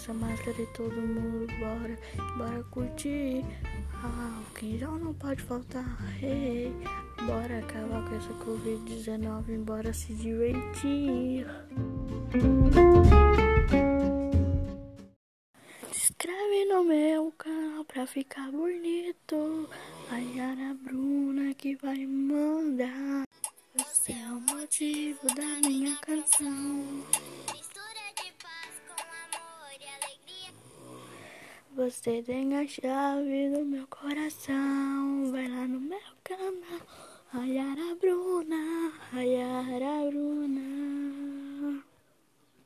essa máscara e todo mundo bora, bora curtir. Ah, quem já não pode faltar, hey, bora acabar com essa Covid-19, bora se divertir. Se inscreve no meu canal pra ficar bonito. A Yara Bruna que vai mandar. Você é o motivo da minha canção. Você tem a chave do meu coração. Vai lá no meu canal. A